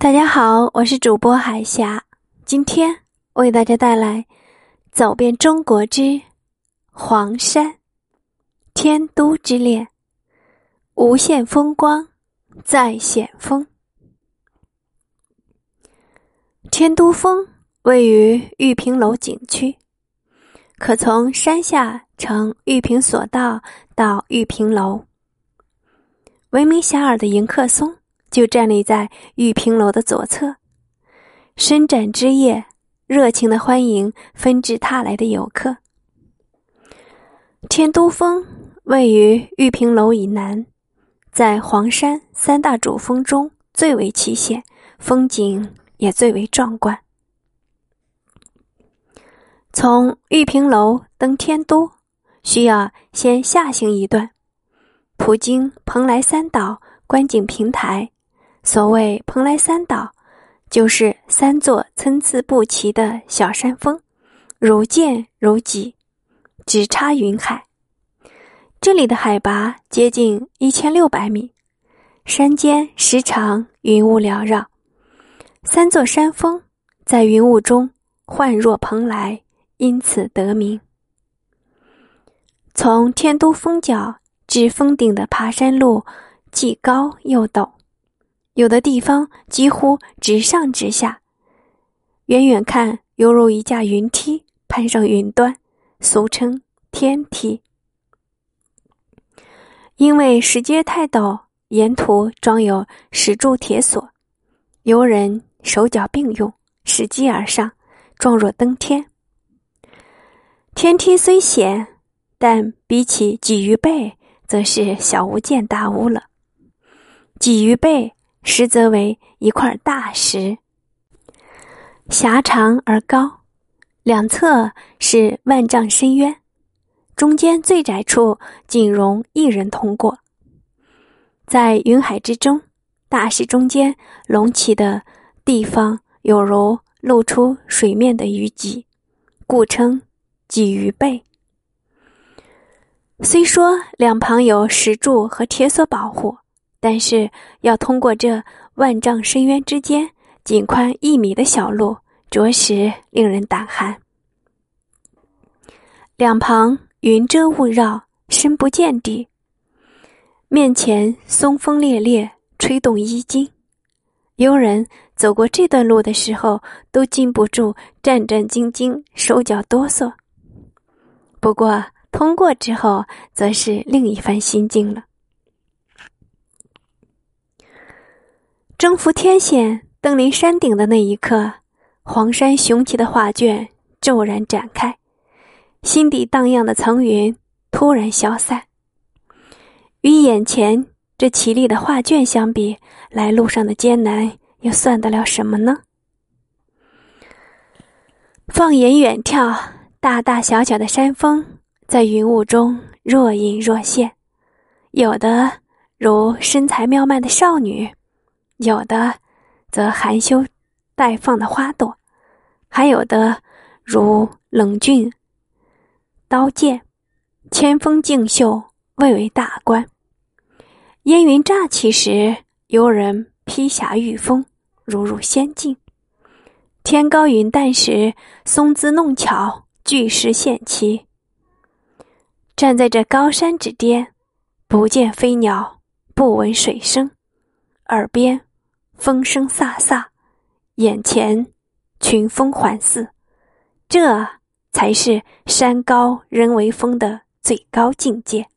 大家好，我是主播海霞，今天为大家带来《走遍中国之黄山天都之恋》，无限风光在险峰。天都峰位于玉屏楼景区，可从山下乘玉屏索道到玉屏楼。闻名遐迩的迎客松。就站立在玉屏楼的左侧，伸展枝叶，热情的欢迎纷至沓来的游客。天都峰位于玉屏楼以南，在黄山三大主峰中最为奇险，风景也最为壮观。从玉屏楼登天都，需要先下行一段，途经蓬莱三岛观景平台。所谓蓬莱三岛，就是三座参差不齐的小山峰，如剑如戟，直插云海。这里的海拔接近一千六百米，山间时常云雾缭绕，三座山峰在云雾中幻若蓬莱，因此得名。从天都峰脚至峰顶的爬山路，既高又陡。有的地方几乎直上直下，远远看犹如一架云梯攀上云端，俗称天梯。因为石阶太陡，沿途装有石柱铁索，游人手脚并用，拾级而上，状若登天。天梯虽险，但比起鲫鱼背，则是小巫见大巫了。鲫鱼背。实则为一块大石，狭长而高，两侧是万丈深渊，中间最窄处仅容一人通过。在云海之中，大石中间隆起的地方，有如露出水面的鱼脊，故称鲫鱼背。虽说两旁有石柱和铁索保护。但是要通过这万丈深渊之间仅宽一米的小路，着实令人胆寒。两旁云遮雾绕，深不见底。面前松风烈烈，吹动衣襟。游人走过这段路的时候，都禁不住战战兢兢，手脚哆嗦。不过通过之后，则是另一番心境了。征服天险，登临山顶的那一刻，黄山雄奇的画卷骤然展开，心底荡漾的层云突然消散。与眼前这绮丽的画卷相比，来路上的艰难又算得了什么呢？放眼远眺，大大小小的山峰在云雾中若隐若现，有的如身材妙曼的少女。有的则含羞待放的花朵，还有的如冷峻刀剑，千峰竞秀，蔚为大观。烟云乍起时，游人披霞御风，如入仙境；天高云淡时，松姿弄巧，巨石现奇。站在这高山之巅，不见飞鸟，不闻水声，耳边。风声飒飒，眼前群峰环伺，这才是山高人为峰的最高境界。